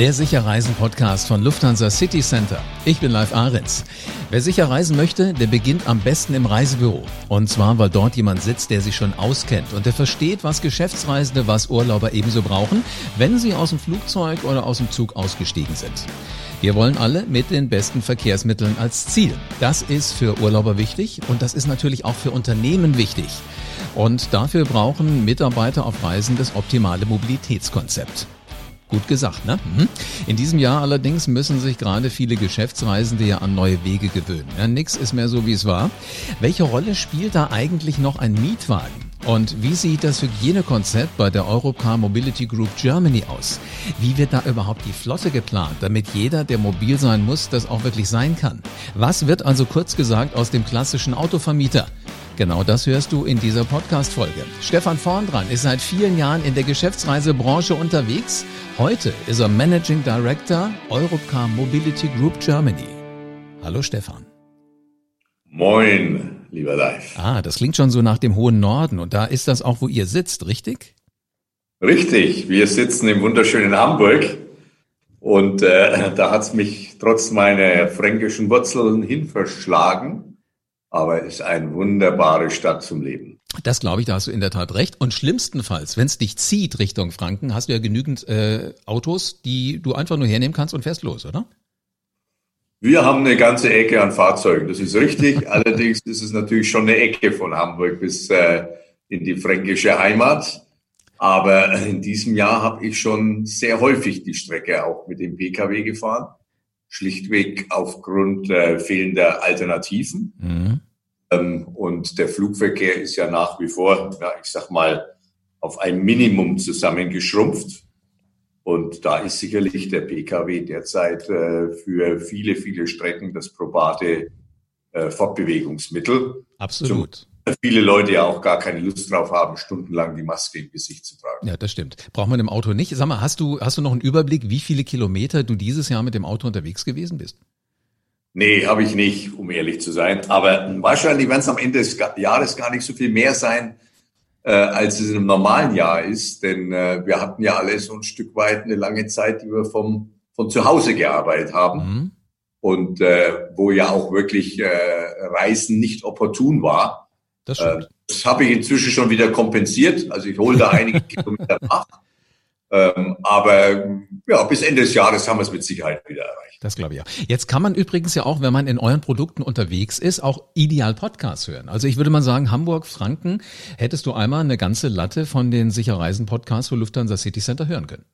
Der Sicherreisen-Podcast von Lufthansa City Center. Ich bin Live Ahrens. Wer sicher reisen möchte, der beginnt am besten im Reisebüro. Und zwar, weil dort jemand sitzt, der sich schon auskennt und der versteht, was Geschäftsreisende, was Urlauber ebenso brauchen, wenn sie aus dem Flugzeug oder aus dem Zug ausgestiegen sind. Wir wollen alle mit den besten Verkehrsmitteln als Ziel. Das ist für Urlauber wichtig und das ist natürlich auch für Unternehmen wichtig. Und dafür brauchen Mitarbeiter auf Reisen das optimale Mobilitätskonzept. Gut gesagt, ne? Mhm. In diesem Jahr allerdings müssen sich gerade viele Geschäftsreisende ja an neue Wege gewöhnen. Ja, nix ist mehr so, wie es war. Welche Rolle spielt da eigentlich noch ein Mietwagen? Und wie sieht das Hygienekonzept bei der Europcar Mobility Group Germany aus? Wie wird da überhaupt die Flotte geplant, damit jeder, der mobil sein muss, das auch wirklich sein kann? Was wird also kurz gesagt aus dem klassischen Autovermieter? Genau das hörst du in dieser Podcast-Folge. Stefan Vorndran ist seit vielen Jahren in der Geschäftsreisebranche unterwegs. Heute ist er Managing Director Europcar Mobility Group Germany. Hallo Stefan. Moin, lieber Live. Ah, das klingt schon so nach dem hohen Norden. Und da ist das auch, wo ihr sitzt, richtig? Richtig. Wir sitzen im wunderschönen Hamburg. Und äh, da hat es mich trotz meiner fränkischen Wurzeln hinverschlagen aber es ist eine wunderbare Stadt zum Leben. Das glaube ich, da hast du in der Tat recht. Und schlimmstenfalls, wenn es dich zieht Richtung Franken, hast du ja genügend äh, Autos, die du einfach nur hernehmen kannst und fährst los, oder? Wir haben eine ganze Ecke an Fahrzeugen, das ist richtig. Allerdings ist es natürlich schon eine Ecke von Hamburg bis äh, in die fränkische Heimat. Aber in diesem Jahr habe ich schon sehr häufig die Strecke auch mit dem Pkw gefahren schlichtweg aufgrund äh, fehlender Alternativen. Mhm. Ähm, und der Flugverkehr ist ja nach wie vor, ja, ich sag mal, auf ein Minimum zusammengeschrumpft. Und da ist sicherlich der Pkw derzeit äh, für viele, viele Strecken das probate äh, Fortbewegungsmittel. Absolut viele Leute ja auch gar keine Lust drauf haben, stundenlang die Maske im Gesicht zu tragen. Ja, das stimmt. Braucht man im Auto nicht. Sag mal, hast du, hast du noch einen Überblick, wie viele Kilometer du dieses Jahr mit dem Auto unterwegs gewesen bist? Nee, habe ich nicht, um ehrlich zu sein. Aber wahrscheinlich werden es am Ende des Jahres gar nicht so viel mehr sein, äh, als es in einem normalen Jahr ist. Denn äh, wir hatten ja alle so ein Stück weit eine lange Zeit, die wir vom, von zu Hause gearbeitet haben. Mhm. Und äh, wo ja auch wirklich äh, Reisen nicht opportun war. Das, äh, das habe ich inzwischen schon wieder kompensiert. Also ich hole da einige Kilometer nach. Ähm, aber ja, bis Ende des Jahres haben wir es mit Sicherheit wieder erreicht. Das glaube ich ja. Jetzt kann man übrigens ja auch, wenn man in euren Produkten unterwegs ist, auch ideal Podcasts hören. Also ich würde mal sagen, Hamburg, Franken, hättest du einmal eine ganze Latte von den Sicherreisen-Podcasts für Lufthansa City Center hören können.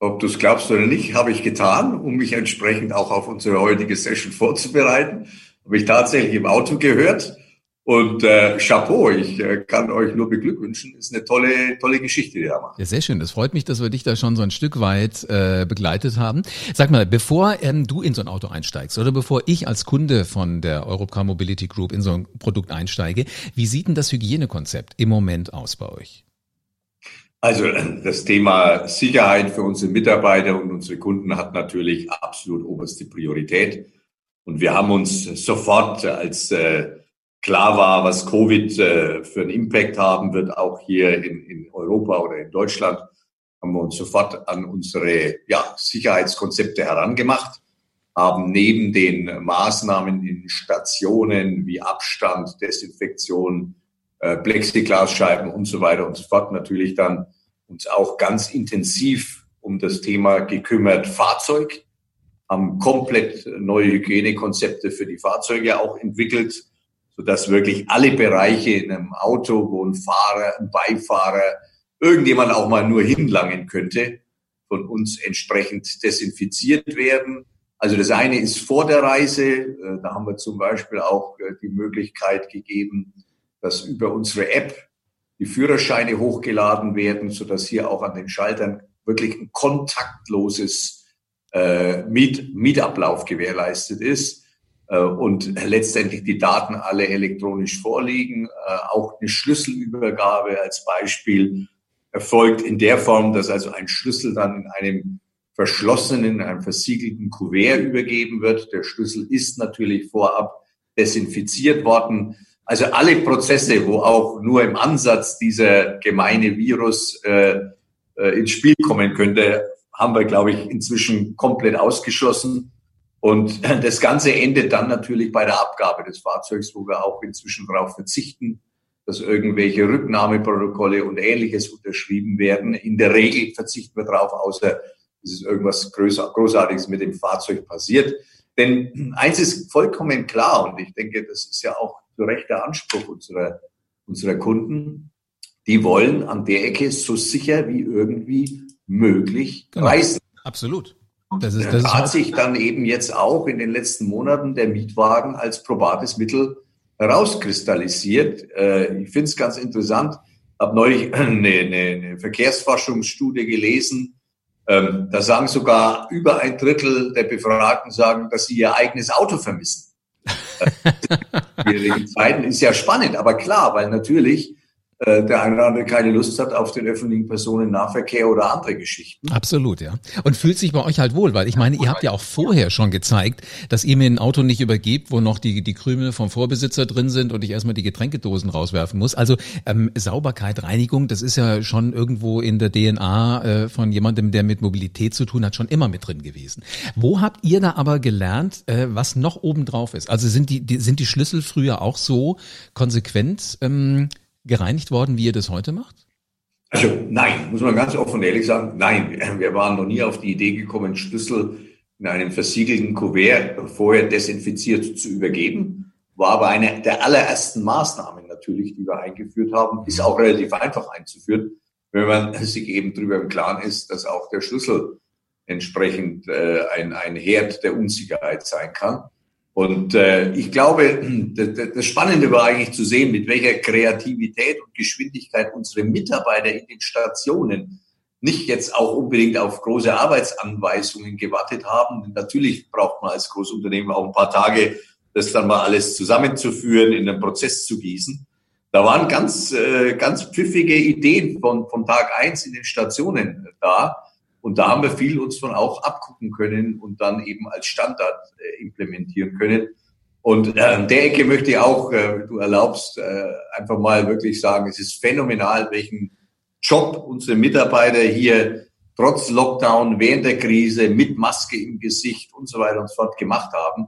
Ob du es glaubst oder nicht, habe ich getan, um mich entsprechend auch auf unsere heutige Session vorzubereiten. Habe ich tatsächlich im Auto gehört und äh, Chapeau, ich äh, kann euch nur beglückwünschen. Ist eine tolle, tolle Geschichte, die ihr macht. Ja, sehr schön. Das freut mich, dass wir dich da schon so ein Stück weit äh, begleitet haben. Sag mal, bevor ähm, du in so ein Auto einsteigst oder bevor ich als Kunde von der Europcar Mobility Group in so ein Produkt einsteige, wie sieht denn das Hygienekonzept im Moment aus bei euch? Also das Thema Sicherheit für unsere Mitarbeiter und unsere Kunden hat natürlich absolut oberste Priorität. Und wir haben uns sofort als äh, klar war, was Covid äh, für einen Impact haben wird, auch hier in, in Europa oder in Deutschland, haben wir uns sofort an unsere ja, Sicherheitskonzepte herangemacht, haben neben den Maßnahmen in Stationen wie Abstand, Desinfektion, äh, Plexiglasscheiben und so weiter und so fort natürlich dann uns auch ganz intensiv um das Thema gekümmert. Fahrzeug, haben komplett neue Hygienekonzepte für die Fahrzeuge auch entwickelt, sodass wirklich alle Bereiche in einem Auto, wo ein Fahrer, ein Beifahrer, irgendjemand auch mal nur hinlangen könnte, von uns entsprechend desinfiziert werden. Also das eine ist vor der Reise. Äh, da haben wir zum Beispiel auch äh, die Möglichkeit gegeben, dass über unsere App die Führerscheine hochgeladen werden, sodass hier auch an den Schaltern wirklich ein kontaktloses äh, Miet Mietablauf gewährleistet ist. Äh, und letztendlich die Daten alle elektronisch vorliegen. Äh, auch eine Schlüsselübergabe als Beispiel erfolgt in der Form, dass also ein Schlüssel dann in einem verschlossenen, in einem versiegelten Kuvert übergeben wird. Der Schlüssel ist natürlich vorab desinfiziert worden. Also alle Prozesse, wo auch nur im Ansatz dieser gemeine Virus äh, äh ins Spiel kommen könnte, haben wir, glaube ich, inzwischen komplett ausgeschlossen. Und das Ganze endet dann natürlich bei der Abgabe des Fahrzeugs, wo wir auch inzwischen darauf verzichten, dass irgendwelche Rücknahmeprotokolle und ähnliches unterschrieben werden. In der Regel verzichten wir darauf, außer es ist irgendwas Großartiges mit dem Fahrzeug passiert. Denn eins ist vollkommen klar und ich denke, das ist ja auch zu Recht der Anspruch unserer, unserer Kunden. Die wollen an der Ecke so sicher wie irgendwie möglich genau. reisen. Absolut. Das, ist, das hat sich dann eben jetzt auch in den letzten Monaten der Mietwagen als probates Mittel herauskristallisiert. Äh, ich finde es ganz interessant. Habe neulich eine, eine, Verkehrsforschungsstudie gelesen. Ähm, da sagen sogar über ein Drittel der Befragten sagen, dass sie ihr eigenes Auto vermissen. In Zeiten ist ja spannend, aber klar, weil natürlich äh, der eine oder andere keine Lust hat auf den öffentlichen Personennahverkehr oder andere Geschichten. Absolut, ja. Und fühlt sich bei euch halt wohl, weil ich meine, ihr habt ja auch vorher schon gezeigt, dass ihr mir ein Auto nicht übergebt, wo noch die, die Krümel vom Vorbesitzer drin sind und ich erstmal die Getränkedosen rauswerfen muss. Also ähm, Sauberkeit, Reinigung, das ist ja schon irgendwo in der DNA äh, von jemandem, der mit Mobilität zu tun hat, schon immer mit drin gewesen. Wo habt ihr da aber gelernt, äh, was noch obendrauf ist? Also sind die, die, sind die Schlüssel früher auch so konsequent ähm, gereinigt worden, wie ihr das heute macht? Also nein, muss man ganz offen und ehrlich sagen, nein. Wir waren noch nie auf die Idee gekommen, Schlüssel in einem versiegelten Kuvert vorher desinfiziert zu übergeben. War aber eine der allerersten Maßnahmen natürlich, die wir eingeführt haben. Ist auch relativ einfach einzuführen, wenn man sich eben darüber im Klaren ist, dass auch der Schlüssel entsprechend äh, ein, ein Herd der Unsicherheit sein kann. Und äh, ich glaube, das Spannende war eigentlich zu sehen, mit welcher Kreativität und Geschwindigkeit unsere Mitarbeiter in den Stationen nicht jetzt auch unbedingt auf große Arbeitsanweisungen gewartet haben. Natürlich braucht man als Großunternehmen auch ein paar Tage, das dann mal alles zusammenzuführen, in einen Prozess zu gießen. Da waren ganz, äh, ganz pfiffige Ideen von, von Tag eins in den Stationen da. Und da haben wir viel uns von auch abgucken können und dann eben als Standard äh, implementieren können. Und äh, an der Ecke möchte ich auch, äh, du erlaubst, äh, einfach mal wirklich sagen, es ist phänomenal, welchen Job unsere Mitarbeiter hier trotz Lockdown, während der Krise, mit Maske im Gesicht und so weiter und so fort gemacht haben.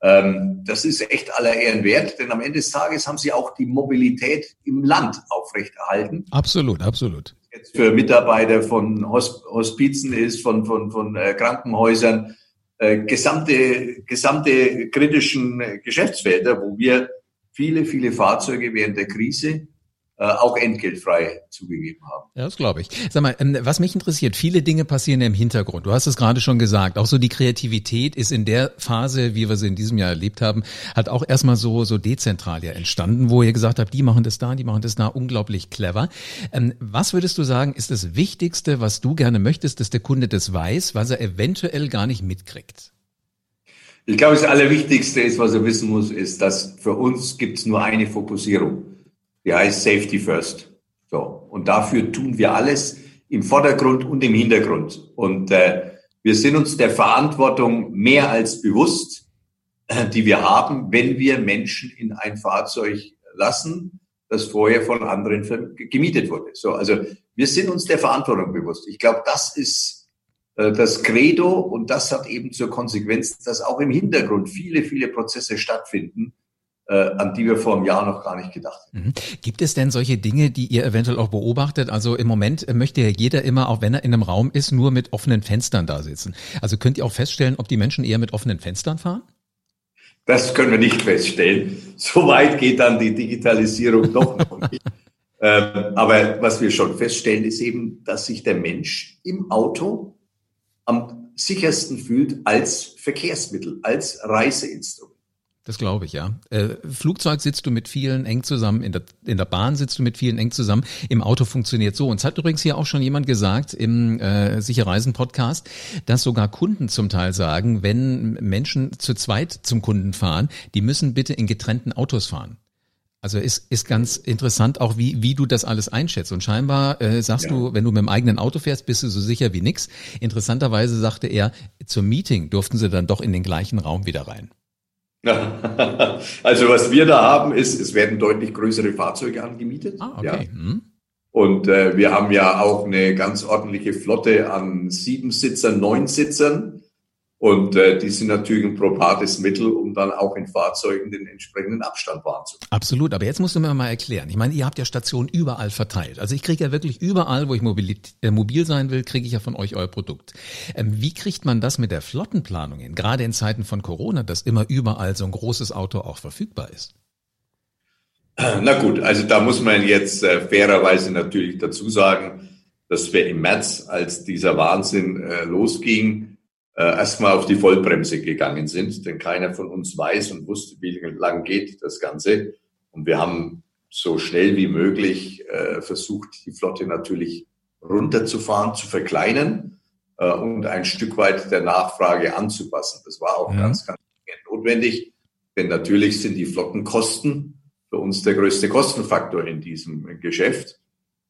Ähm, das ist echt aller Ehren wert, denn am Ende des Tages haben sie auch die Mobilität im Land aufrechterhalten. Absolut, absolut jetzt für Mitarbeiter von Hospizen ist, von, von, von äh, Krankenhäusern, äh, gesamte, gesamte kritischen Geschäftsfelder, wo wir viele, viele Fahrzeuge während der Krise auch entgeltfrei zugegeben haben. Ja, das glaube ich. Sag mal, ähm, was mich interessiert, viele Dinge passieren im Hintergrund. Du hast es gerade schon gesagt. Auch so die Kreativität ist in der Phase, wie wir sie in diesem Jahr erlebt haben, hat auch erstmal so, so dezentral ja entstanden, wo ihr gesagt habt, die machen das da, die machen das da, unglaublich clever. Ähm, was würdest du sagen, ist das Wichtigste, was du gerne möchtest, dass der Kunde das weiß, was er eventuell gar nicht mitkriegt? Ich glaube, das Allerwichtigste ist, was er wissen muss, ist, dass für uns gibt es nur eine Fokussierung die heißt Safety First. So. Und dafür tun wir alles im Vordergrund und im Hintergrund. Und äh, wir sind uns der Verantwortung mehr als bewusst, äh, die wir haben, wenn wir Menschen in ein Fahrzeug lassen, das vorher von anderen gemietet wurde. So, also wir sind uns der Verantwortung bewusst. Ich glaube, das ist äh, das Credo und das hat eben zur Konsequenz, dass auch im Hintergrund viele, viele Prozesse stattfinden, an die wir vor einem Jahr noch gar nicht gedacht haben. Mhm. Gibt es denn solche Dinge, die ihr eventuell auch beobachtet? Also im Moment möchte ja jeder immer, auch wenn er in einem Raum ist, nur mit offenen Fenstern da sitzen. Also könnt ihr auch feststellen, ob die Menschen eher mit offenen Fenstern fahren? Das können wir nicht feststellen. So weit geht dann die Digitalisierung doch noch nicht. ähm, aber was wir schon feststellen, ist eben, dass sich der Mensch im Auto am sichersten fühlt als Verkehrsmittel, als Reiseinstrument. Das glaube ich, ja. Äh, Flugzeug sitzt du mit vielen eng zusammen, in der, in der Bahn sitzt du mit vielen eng zusammen, im Auto funktioniert so. Und es hat übrigens hier auch schon jemand gesagt im äh, Sicher Reisen Podcast, dass sogar Kunden zum Teil sagen, wenn Menschen zu zweit zum Kunden fahren, die müssen bitte in getrennten Autos fahren. Also ist, ist ganz interessant auch, wie, wie du das alles einschätzt. Und scheinbar äh, sagst ja. du, wenn du mit dem eigenen Auto fährst, bist du so sicher wie nix. Interessanterweise sagte er, zum Meeting durften sie dann doch in den gleichen Raum wieder rein. Also was wir da haben, ist, es werden deutlich größere Fahrzeuge angemietet. Ah, okay. Ja. Hm. Und äh, wir haben ja auch eine ganz ordentliche Flotte an sieben Sitzern, neun Sitzern. Und äh, die sind natürlich ein probates Mittel, um dann auch in Fahrzeugen den entsprechenden Abstand wahrzunehmen. Absolut, aber jetzt musst du mir mal erklären. Ich meine, ihr habt ja Stationen überall verteilt. Also ich kriege ja wirklich überall, wo ich mobil, äh, mobil sein will, kriege ich ja von euch euer Produkt. Ähm, wie kriegt man das mit der Flottenplanung hin? Gerade in Zeiten von Corona, dass immer überall so ein großes Auto auch verfügbar ist. Na gut, also da muss man jetzt äh, fairerweise natürlich dazu sagen, dass wir im März, als dieser Wahnsinn äh, losging, äh, erstmal auf die Vollbremse gegangen sind, denn keiner von uns weiß und wusste, wie lang geht das Ganze. Und wir haben so schnell wie möglich äh, versucht, die Flotte natürlich runterzufahren, zu verkleinern äh, und ein Stück weit der Nachfrage anzupassen. Das war auch ja. ganz, ganz notwendig, denn natürlich sind die Flottenkosten für uns der größte Kostenfaktor in diesem Geschäft.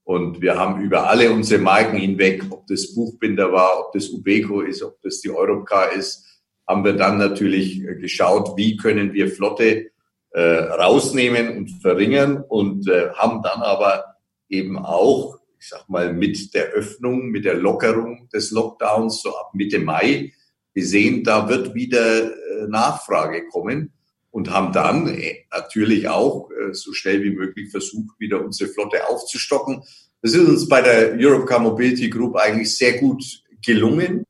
Und wir haben über alle unsere Marken hinweg, ob das Buchbinder war, ob das Ubeco ist, ob das die Europcar ist, haben wir dann natürlich geschaut, wie können wir Flotte äh, rausnehmen und verringern und äh, haben dann aber eben auch, ich sag mal, mit der Öffnung, mit der Lockerung des Lockdowns so ab Mitte Mai gesehen, da wird wieder äh, Nachfrage kommen und haben dann äh, natürlich auch äh, so schnell wie möglich versucht, wieder unsere Flotte aufzustocken. Das ist uns bei der Europcar Mobility Group eigentlich sehr gut gelungen.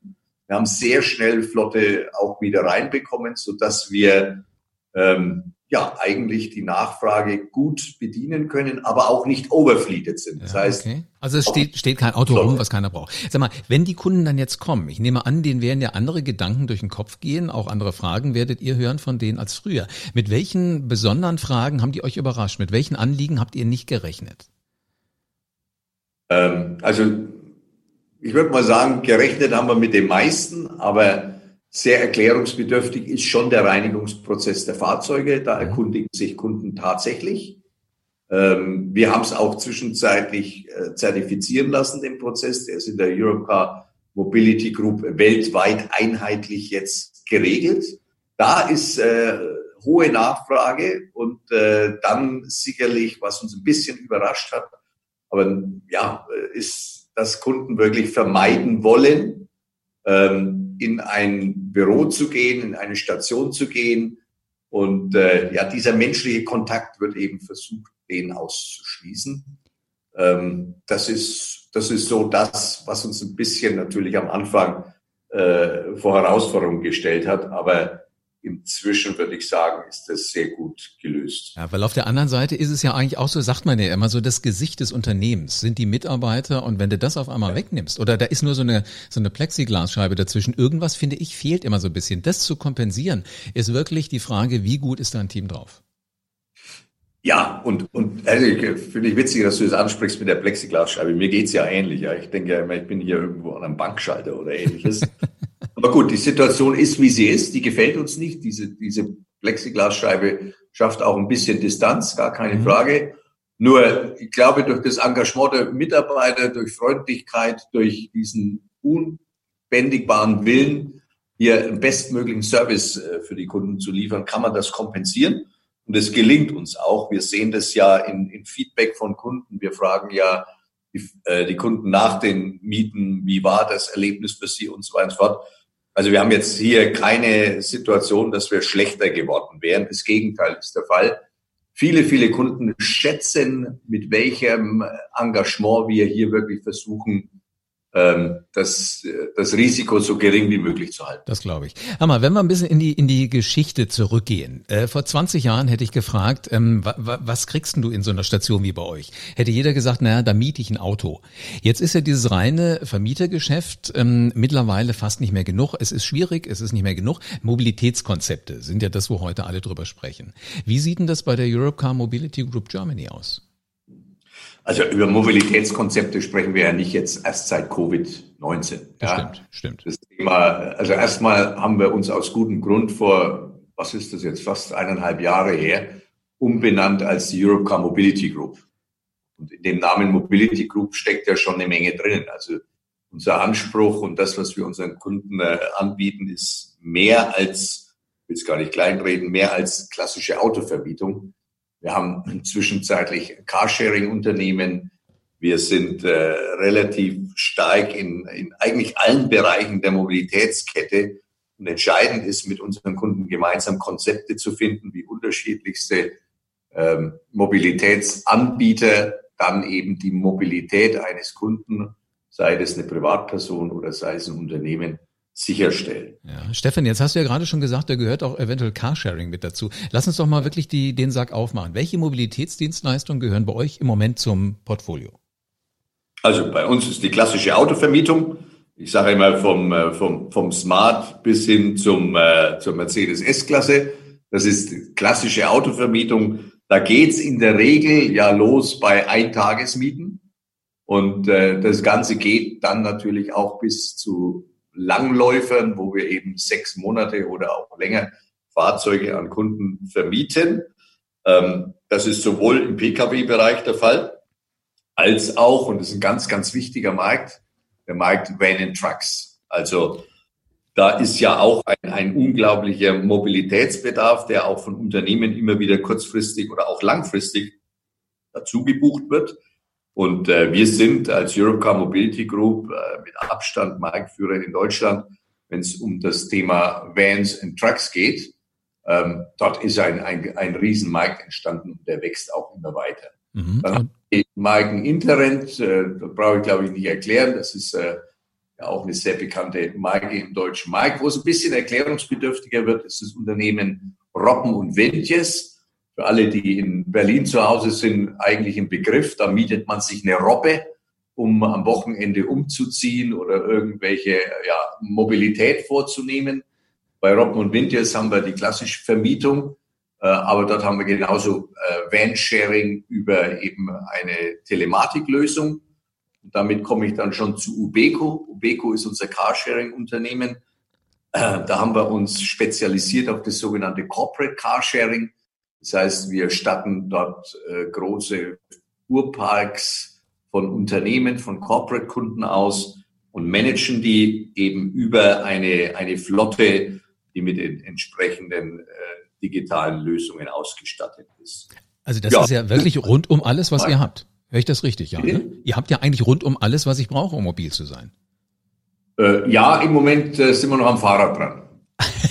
Wir haben sehr schnell Flotte auch wieder reinbekommen, so dass wir ähm, ja eigentlich die Nachfrage gut bedienen können, aber auch nicht overfleeted sind. Das ja, heißt, okay. also es steht, steht kein Auto rum, was keiner braucht. Sag mal, wenn die Kunden dann jetzt kommen, ich nehme an, denen werden ja andere Gedanken durch den Kopf gehen, auch andere Fragen werdet ihr hören von denen als früher. Mit welchen besonderen Fragen haben die euch überrascht? Mit welchen Anliegen habt ihr nicht gerechnet? Ähm, also ich würde mal sagen, gerechnet haben wir mit den meisten, aber sehr erklärungsbedürftig ist schon der Reinigungsprozess der Fahrzeuge. Da mhm. erkundigen sich Kunden tatsächlich. Ähm, wir haben es auch zwischenzeitlich äh, zertifizieren lassen, den Prozess. Der ist in der Europcar Mobility Group weltweit einheitlich jetzt geregelt. Da ist äh, hohe Nachfrage und äh, dann sicherlich, was uns ein bisschen überrascht hat, aber ja, äh, ist, dass Kunden wirklich vermeiden wollen, ähm, in ein Büro zu gehen, in eine Station zu gehen. Und äh, ja, dieser menschliche Kontakt wird eben versucht, den auszuschließen. Ähm, das ist das ist so das, was uns ein bisschen natürlich am Anfang äh, vor Herausforderungen gestellt hat. Aber Inzwischen würde ich sagen, ist das sehr gut gelöst. Ja, weil auf der anderen Seite ist es ja eigentlich auch so, sagt man ja immer so, das Gesicht des Unternehmens sind die Mitarbeiter und wenn du das auf einmal ja. wegnimmst oder da ist nur so eine, so eine Plexiglasscheibe dazwischen, irgendwas finde ich fehlt immer so ein bisschen. Das zu kompensieren ist wirklich die Frage, wie gut ist dein Team drauf? Ja, und, und also ich finde ich witzig, dass du das ansprichst mit der Plexiglasscheibe. Mir geht's ja ähnlich. Ja. Ich denke ja immer, ich bin hier irgendwo an einem Bankschalter oder ähnliches. Aber gut, die Situation ist, wie sie ist. Die gefällt uns nicht. Diese, diese Plexiglasscheibe schafft auch ein bisschen Distanz, gar keine mhm. Frage. Nur, ich glaube, durch das Engagement der Mitarbeiter, durch Freundlichkeit, durch diesen unbändigbaren Willen, hier einen bestmöglichen Service äh, für die Kunden zu liefern, kann man das kompensieren. Und es gelingt uns auch. Wir sehen das ja in, in Feedback von Kunden. Wir fragen ja die, äh, die Kunden nach den Mieten, wie war das Erlebnis für sie und so weiter und so fort. Also wir haben jetzt hier keine Situation, dass wir schlechter geworden wären. Das Gegenteil ist der Fall. Viele, viele Kunden schätzen, mit welchem Engagement wir hier wirklich versuchen, das, das Risiko so gering wie möglich zu halten. Das glaube ich. Hammer, wenn wir ein bisschen in die, in die Geschichte zurückgehen. Äh, vor 20 Jahren hätte ich gefragt, ähm, wa, wa, was kriegst du in so einer Station wie bei euch? Hätte jeder gesagt, naja, da miete ich ein Auto. Jetzt ist ja dieses reine Vermietergeschäft ähm, mittlerweile fast nicht mehr genug. Es ist schwierig, es ist nicht mehr genug. Mobilitätskonzepte sind ja das, wo heute alle drüber sprechen. Wie sieht denn das bei der Europcar Mobility Group Germany aus? Also über Mobilitätskonzepte sprechen wir ja nicht jetzt erst seit Covid-19. Ja. Stimmt, stimmt. Das Thema, also erstmal haben wir uns aus gutem Grund vor, was ist das jetzt, fast eineinhalb Jahre her, umbenannt als die Europcar Mobility Group. Und in dem Namen Mobility Group steckt ja schon eine Menge drinnen. Also unser Anspruch und das, was wir unseren Kunden äh, anbieten, ist mehr als, ich will es gar nicht kleinreden, mehr als klassische Autovermietung. Wir haben zwischenzeitlich Carsharing-Unternehmen. Wir sind äh, relativ stark in, in eigentlich allen Bereichen der Mobilitätskette. Und entscheidend ist, mit unseren Kunden gemeinsam Konzepte zu finden, wie unterschiedlichste ähm, Mobilitätsanbieter dann eben die Mobilität eines Kunden, sei es eine Privatperson oder sei es ein Unternehmen, sicherstellen. Ja, Stefan, jetzt hast du ja gerade schon gesagt, da gehört auch eventuell Carsharing mit dazu. Lass uns doch mal wirklich die, den Sack aufmachen. Welche Mobilitätsdienstleistungen gehören bei euch im Moment zum Portfolio? Also bei uns ist die klassische Autovermietung. Ich sage immer vom, äh, vom, vom Smart bis hin zum, äh, zur Mercedes S-Klasse. Das ist klassische Autovermietung. Da geht's in der Regel ja los bei Eintagesmieten. Und äh, das Ganze geht dann natürlich auch bis zu Langläufern, wo wir eben sechs Monate oder auch länger Fahrzeuge an Kunden vermieten. Ähm, das ist sowohl im Pkw-Bereich der Fall, als auch, und das ist ein ganz, ganz wichtiger Markt, der Markt Van and Trucks. Also da ist ja auch ein, ein unglaublicher Mobilitätsbedarf, der auch von Unternehmen immer wieder kurzfristig oder auch langfristig dazu gebucht wird. Und äh, wir sind als Europcar Mobility Group äh, mit Abstand Marktführer in Deutschland, wenn es um das Thema Vans und Trucks geht. Ähm, dort ist ein, ein, ein Riesenmarkt entstanden und der wächst auch immer weiter. Mhm. Dann haben die Marken Interrent, äh, das brauche ich glaube ich nicht erklären, das ist äh, ja auch eine sehr bekannte Marke im deutschen Markt. Wo es ein bisschen erklärungsbedürftiger wird, ist das Unternehmen Robben und Wendjes für alle, die in Berlin zu Hause sind, eigentlich ein Begriff. Da mietet man sich eine Robbe, um am Wochenende umzuziehen oder irgendwelche ja, Mobilität vorzunehmen. Bei Robben und Winters haben wir die klassische Vermietung, äh, aber dort haben wir genauso äh, Van-Sharing über eben eine Telematiklösung. Damit komme ich dann schon zu Ubeco. Ubeco ist unser Carsharing-Unternehmen. Äh, da haben wir uns spezialisiert auf das sogenannte Corporate Carsharing. Das heißt, wir statten dort äh, große Urparks von Unternehmen, von Corporate-Kunden aus und managen die eben über eine, eine Flotte, die mit den entsprechenden äh, digitalen Lösungen ausgestattet ist. Also das ja. ist ja wirklich rund um alles, was ihr habt. Höre ich das richtig? Ja. Ne? Ihr habt ja eigentlich rund um alles, was ich brauche, um mobil zu sein. Äh, ja, im Moment äh, sind wir noch am Fahrrad dran.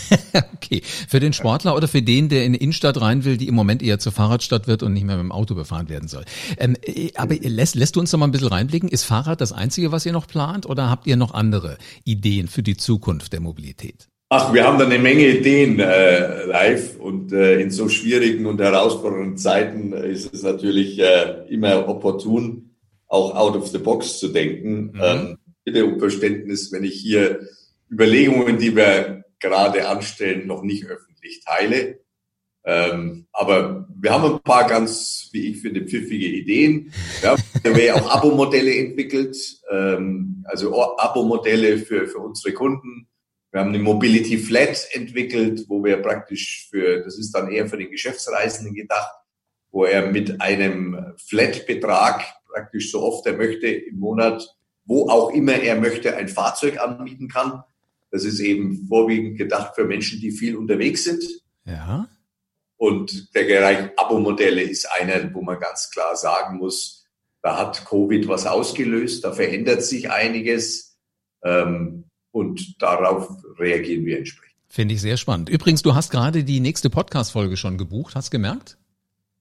okay. Für den Sportler oder für den, der in die Innenstadt rein will, die im Moment eher zur Fahrradstadt wird und nicht mehr mit dem Auto befahren werden soll. Ähm, äh, aber lässt, lässt du uns noch mal ein bisschen reinblicken? Ist Fahrrad das Einzige, was ihr noch plant oder habt ihr noch andere Ideen für die Zukunft der Mobilität? Ach, wir haben da eine Menge Ideen äh, live und äh, in so schwierigen und herausfordernden Zeiten ist es natürlich äh, immer opportun, auch out of the box zu denken. Mhm. Ähm, bitte um Verständnis, wenn ich hier Überlegungen, die wir gerade anstellen, noch nicht öffentlich teile. Ähm, aber wir haben ein paar ganz, wie ich finde, pfiffige Ideen. Wir haben ja auch Abo-Modelle entwickelt, ähm, also Abo-Modelle für, für unsere Kunden. Wir haben eine Mobility Flat entwickelt, wo wir praktisch für, das ist dann eher für den Geschäftsreisenden gedacht, wo er mit einem Flat-Betrag praktisch so oft er möchte im Monat, wo auch immer er möchte, ein Fahrzeug anbieten kann. Das ist eben vorwiegend gedacht für Menschen, die viel unterwegs sind. Ja. Und der Bereich Abo-Modelle ist einer, wo man ganz klar sagen muss, da hat Covid was ausgelöst, da verändert sich einiges ähm, und darauf reagieren wir entsprechend. Finde ich sehr spannend. Übrigens, du hast gerade die nächste Podcast-Folge schon gebucht, hast gemerkt?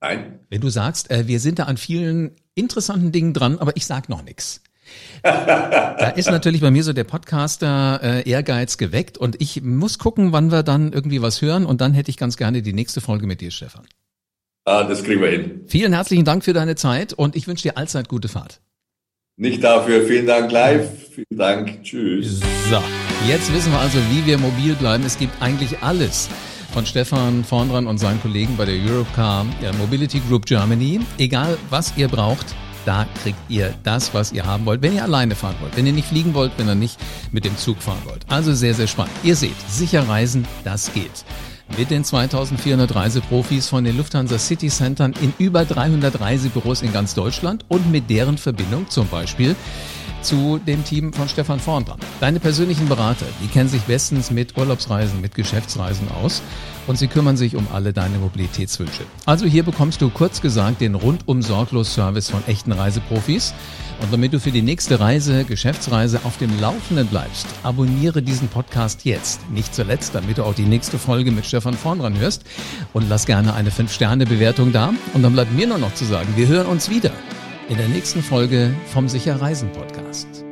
Nein. Wenn du sagst, äh, wir sind da an vielen interessanten Dingen dran, aber ich sag noch nichts da ist natürlich bei mir so der Podcaster äh, Ehrgeiz geweckt und ich muss gucken, wann wir dann irgendwie was hören und dann hätte ich ganz gerne die nächste Folge mit dir, Stefan. Ah, das kriegen wir hin. Vielen herzlichen Dank für deine Zeit und ich wünsche dir allzeit gute Fahrt. Nicht dafür. Vielen Dank live. Vielen Dank. Tschüss. So, jetzt wissen wir also, wie wir mobil bleiben. Es gibt eigentlich alles von Stefan Vorndran und seinen Kollegen bei der Europcar der Mobility Group Germany. Egal, was ihr braucht, da kriegt ihr das, was ihr haben wollt, wenn ihr alleine fahren wollt, wenn ihr nicht fliegen wollt, wenn ihr nicht mit dem Zug fahren wollt. Also sehr, sehr spannend. Ihr seht, sicher reisen, das geht. Mit den 2400 Reiseprofis von den Lufthansa City Centern in über 300 Reisebüros in ganz Deutschland und mit deren Verbindung zum Beispiel zu dem Team von Stefan Vorndran. Deine persönlichen Berater, die kennen sich bestens mit Urlaubsreisen, mit Geschäftsreisen aus und sie kümmern sich um alle deine Mobilitätswünsche. Also hier bekommst du kurz gesagt den rundum sorglos Service von echten Reiseprofis. Und damit du für die nächste Reise, Geschäftsreise auf dem Laufenden bleibst, abonniere diesen Podcast jetzt. Nicht zuletzt, damit du auch die nächste Folge mit Stefan Vorndran hörst. Und lass gerne eine 5-Sterne-Bewertung da. Und dann bleibt mir nur noch zu sagen, wir hören uns wieder in der nächsten Folge vom Sicher Reisen Podcast.